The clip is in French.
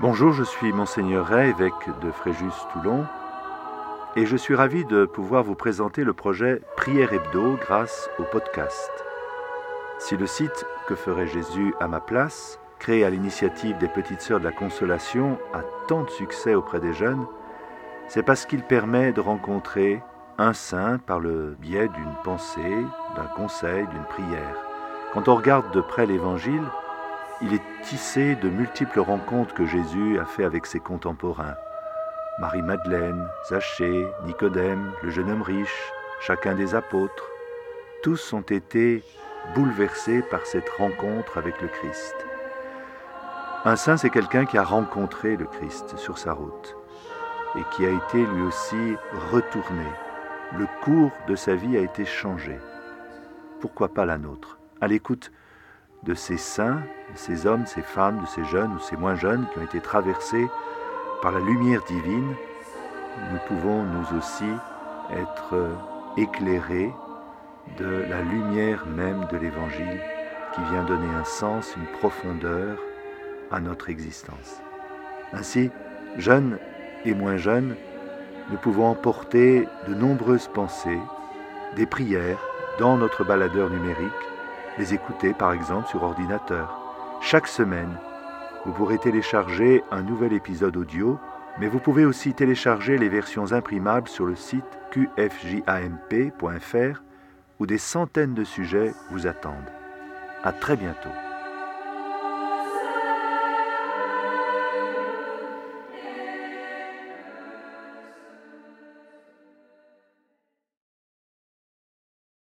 Bonjour, je suis Monseigneur Ray, évêque de Fréjus-Toulon, et je suis ravi de pouvoir vous présenter le projet Prière Hebdo grâce au podcast. Si le site Que ferait Jésus à ma place, créé à l'initiative des Petites Sœurs de la Consolation, a tant de succès auprès des jeunes, c'est parce qu'il permet de rencontrer un saint par le biais d'une pensée, d'un conseil, d'une prière. Quand on regarde de près l'Évangile, il est tissé de multiples rencontres que Jésus a fait avec ses contemporains. Marie-Madeleine, Zachée, Nicodème, le jeune homme riche, chacun des apôtres, tous ont été bouleversés par cette rencontre avec le Christ. Un saint, c'est quelqu'un qui a rencontré le Christ sur sa route et qui a été lui aussi retourné. Le cours de sa vie a été changé. Pourquoi pas la nôtre? À l'écoute de ces saints, de ces hommes, ces femmes, de ces jeunes ou ces moins jeunes qui ont été traversés par la lumière divine, nous pouvons nous aussi être éclairés de la lumière même de l'Évangile qui vient donner un sens, une profondeur à notre existence. Ainsi, jeunes et moins jeunes, nous pouvons emporter de nombreuses pensées, des prières dans notre baladeur numérique les écouter par exemple sur ordinateur. Chaque semaine, vous pourrez télécharger un nouvel épisode audio, mais vous pouvez aussi télécharger les versions imprimables sur le site qfjamp.fr où des centaines de sujets vous attendent. À très bientôt.